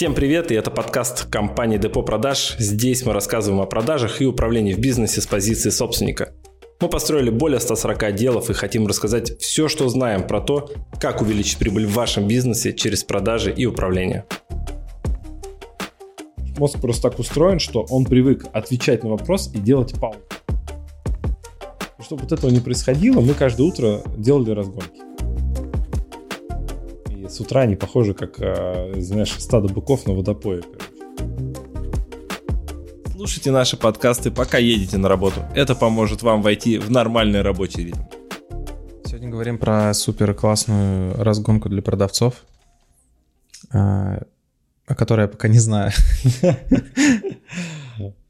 Всем привет, и это подкаст компании Депо Продаж. Здесь мы рассказываем о продажах и управлении в бизнесе с позиции собственника. Мы построили более 140 отделов и хотим рассказать все, что знаем про то, как увеличить прибыль в вашем бизнесе через продажи и управление. Мозг просто так устроен, что он привык отвечать на вопрос и делать паузу. Чтобы вот этого не происходило, мы каждое утро делали разгонки с утра они похожи, как, а, знаешь, стадо быков на водопое. Слушайте наши подкасты, пока едете на работу. Это поможет вам войти в нормальный рабочий ритм. Сегодня говорим про супер классную разгонку для продавцов, а, о которой я пока не знаю.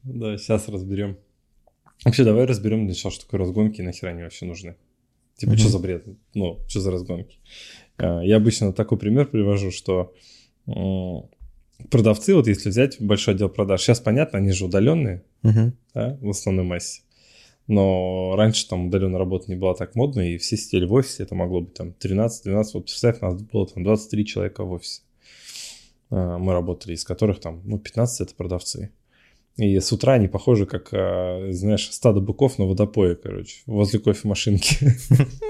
Да, сейчас разберем. Вообще, давай разберем для начала, что такое разгонки и нахера они вообще нужны. Типа, что за бред? Ну, что за разгонки? Э, я обычно такой пример привожу, что продавцы, вот если взять большой отдел продаж, сейчас понятно, они же удаленные uh-huh. да, в основной массе. Но раньше там удаленная работа не была так модна, и все сидели в офисе, это могло быть там 13-12, вот представь, у нас было там 23 человека в офисе. Э, мы работали, из которых там, ну, 15 это продавцы. И с утра они похожи, как, э, знаешь, стадо быков на водопое, короче, возле кофемашинки.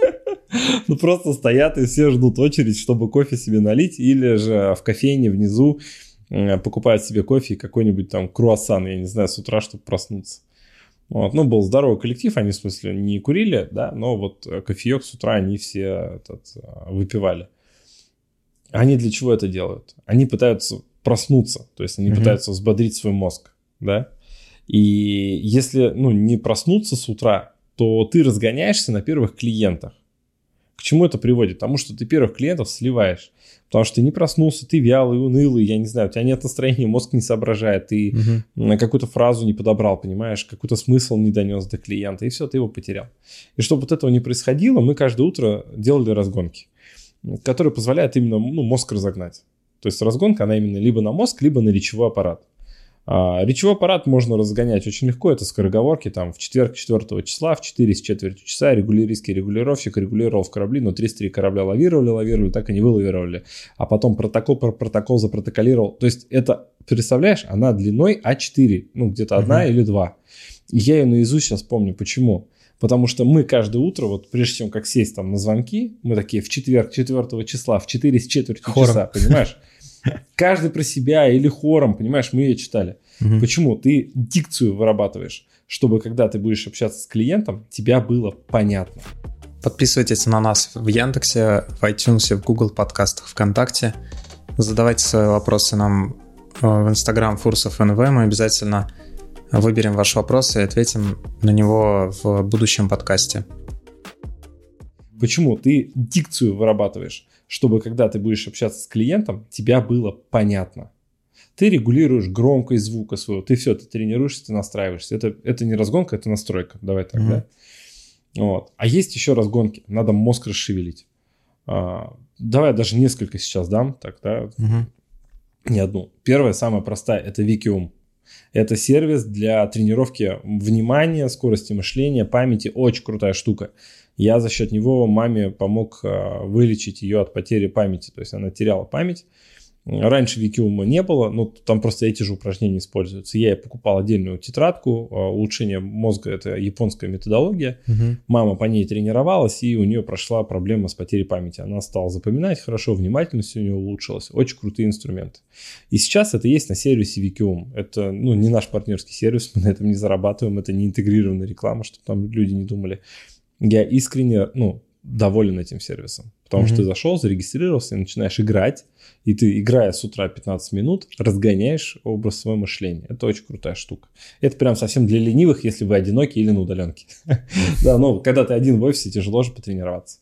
Ну, просто стоят и все ждут очередь, чтобы кофе себе налить, или же в кофейне внизу э, покупают себе кофе и какой-нибудь там круассан, я не знаю, с утра, чтобы проснуться. Вот. Ну, был здоровый коллектив, они, в смысле, не курили, да, но вот кофеек с утра они все этот, э, выпивали. Они для чего это делают? Они пытаются проснуться, то есть они mm-hmm. пытаются взбодрить свой мозг, да. И если, ну, не проснуться с утра, то ты разгоняешься на первых клиентах. К чему это приводит? Потому что ты первых клиентов сливаешь. Потому что ты не проснулся, ты вялый, унылый, я не знаю, у тебя нет настроения, мозг не соображает, ты угу. какую-то фразу не подобрал, понимаешь, какой-то смысл не донес до клиента, и все, ты его потерял. И чтобы вот этого не происходило, мы каждое утро делали разгонки, которые позволяют именно ну, мозг разогнать. То есть разгонка, она именно либо на мозг, либо на речевой аппарат. А, речевой аппарат можно разгонять очень легко, это скороговорки, там в четверг 4 числа, в 4 с четвертью часа регулиристский регулировщик регулировал в корабли, но 33 корабля лавировали, лавировали, так и не вылавировали. А потом протокол про протокол запротоколировал. То есть это, представляешь, она длиной А4, ну где-то одна uh-huh. или два. Я ее наизусть сейчас помню. Почему? Потому что мы каждое утро, вот прежде чем как сесть там на звонки, мы такие в четверг 4 числа, в 4 с четвертью часа, понимаешь? Каждый про себя или хором, понимаешь, мы ее читали. Угу. Почему? Ты дикцию вырабатываешь, чтобы когда ты будешь общаться с клиентом, тебя было понятно. Подписывайтесь на нас в Яндексе, в iTunes, в Google подкастах, ВКонтакте. Задавайте свои вопросы нам э, в Instagram Фурсов НВ. Мы обязательно выберем ваш вопрос и ответим на него в будущем подкасте. Почему? Ты дикцию вырабатываешь чтобы когда ты будешь общаться с клиентом, тебя было понятно. Ты регулируешь громкость звука своего, ты все, ты тренируешься, ты настраиваешься. Это, это не разгонка, это настройка. Давай так, mm-hmm. да? Вот. А есть еще разгонки, надо мозг расшевелить. А, давай даже несколько сейчас дам, так, да? Mm-hmm. Не одну. Первая, самая простая, это Викиум. Это сервис для тренировки внимания, скорости мышления, памяти. Очень крутая штука. Я за счет него маме помог а, вылечить ее от потери памяти. То есть она теряла память. Раньше Викиума не было, но там просто эти же упражнения используются. Я покупал отдельную тетрадку, а, улучшение мозга, это японская методология. Угу. Мама по ней тренировалась, и у нее прошла проблема с потерей памяти. Она стала запоминать хорошо, внимательность у нее улучшилась. Очень крутые инструменты. И сейчас это есть на сервисе Викиум. Это ну, не наш партнерский сервис, мы на этом не зарабатываем, это не интегрированная реклама, чтобы там люди не думали я искренне, ну, доволен этим сервисом. Потому mm-hmm. что ты зашел, зарегистрировался и начинаешь играть, и ты, играя с утра 15 минут, разгоняешь образ своего мышления. Это очень крутая штука. Это прям совсем для ленивых, если вы одиноки или на удаленке. Да, но когда ты один в офисе, тяжело же потренироваться.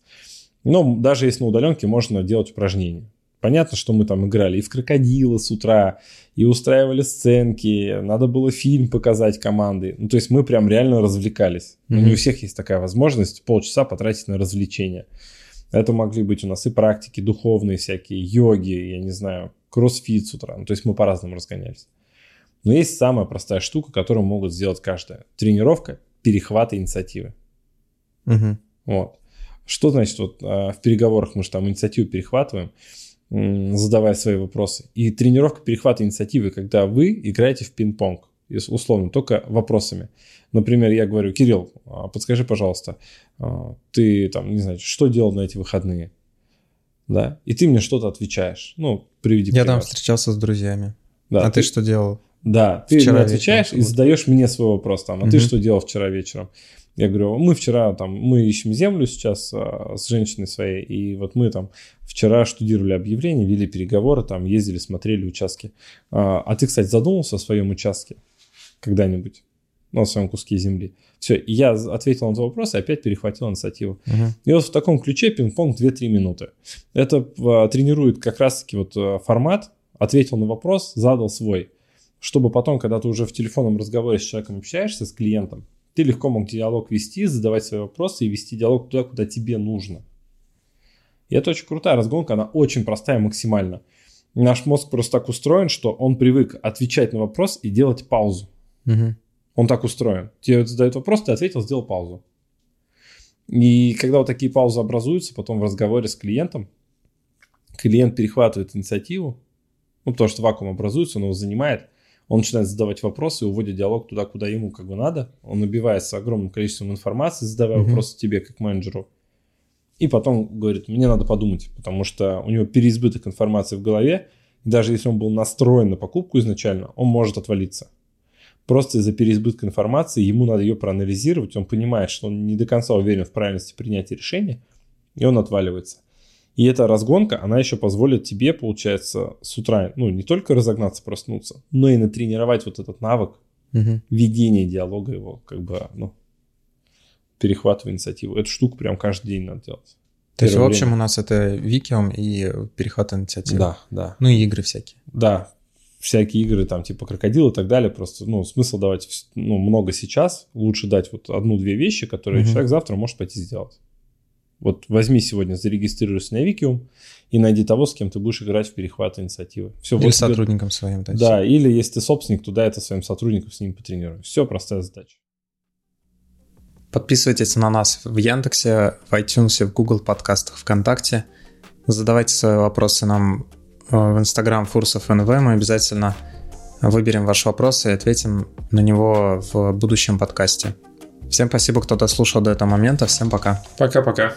Но даже если на удаленке, можно делать упражнения. Понятно, что мы там играли и в крокодила с утра, и устраивали сценки, надо было фильм показать команды. Ну, то есть мы прям реально развлекались. Mm-hmm. не у всех есть такая возможность полчаса потратить на развлечения. Это могли быть у нас и практики духовные всякие, йоги, я не знаю, кроссфит с утра. Ну, то есть мы по-разному разгонялись. Но есть самая простая штука, которую могут сделать каждая. Тренировка перехвата инициативы. Угу. Вот. Что значит вот а, в переговорах мы же там инициативу перехватываем? Задавая свои вопросы. И тренировка перехвата инициативы, когда вы играете в пинг-понг, условно, только вопросами. Например, я говорю, Кирилл, а, подскажи, пожалуйста, а, ты там, не знаю, что делал на эти выходные? Да, и ты мне что-то отвечаешь. Ну, приведи Я там встречался с друзьями. Да, а ты, ты что делал? Да, ты вчера отвечаешь вечером, и задаешь мне свой вопрос там, а угу. ты что делал вчера вечером? Я говорю, мы вчера там, мы ищем землю сейчас а, с женщиной своей, и вот мы там вчера штудировали объявления, вели переговоры, там ездили, смотрели участки. А, а ты, кстати, задумался о своем участке когда-нибудь? Ну, о своем куске земли. Все, и я ответил на этот вопрос и опять перехватил инициативу. Uh-huh. И вот в таком ключе пинг-понг 2-3 минуты. Это а, тренирует как раз-таки вот а, формат, ответил на вопрос, задал свой. Чтобы потом, когда ты уже в телефонном разговоре с человеком общаешься, с клиентом, ты легко мог диалог вести, задавать свои вопросы и вести диалог туда, куда тебе нужно. И это очень крутая разгонка, она очень простая максимально. Наш мозг просто так устроен, что он привык отвечать на вопрос и делать паузу. Угу. Он так устроен. Тебе задают вопрос, ты ответил, сделал паузу. И когда вот такие паузы образуются, потом в разговоре с клиентом, клиент перехватывает инициативу, ну, потому что вакуум образуется, он его занимает, он начинает задавать вопросы, уводит диалог туда, куда ему как бы надо. Он набивается огромным количеством информации, задавая mm-hmm. вопросы тебе как менеджеру. И потом говорит, мне надо подумать, потому что у него переизбыток информации в голове. Даже если он был настроен на покупку изначально, он может отвалиться. Просто из-за переизбытка информации ему надо ее проанализировать. Он понимает, что он не до конца уверен в правильности принятия решения, и он отваливается. И эта разгонка, она еще позволит тебе, получается, с утра, ну, не только разогнаться, проснуться, но и натренировать вот этот навык угу. ведения диалога его, как бы, ну, перехватывая инициативу. Эту штуку прям каждый день надо делать. То есть, в общем, время. у нас это Викиум и перехват инициативы. Да, да. Ну и игры всякие. Да, всякие игры, там, типа крокодил и так далее, просто, ну, смысл давать, ну, много сейчас, лучше дать вот одну-две вещи, которые угу. человек завтра может пойти сделать. Вот возьми сегодня, зарегистрируйся на Викиум и найди того, с кем ты будешь играть в перехват инициативы. Все, или вот сотрудникам тебе... своим. Да, да, или если ты собственник, туда это своим сотрудникам с ним потренируй. Все, простая задача. Подписывайтесь на нас в Яндексе, в iTunes, в Google подкастах, ВКонтакте. Задавайте свои вопросы нам э, в Instagram Фурсов НВ. Мы обязательно выберем ваш вопрос и ответим на него в будущем подкасте. Всем спасибо, кто дослушал до этого момента. Всем пока. Пока-пока.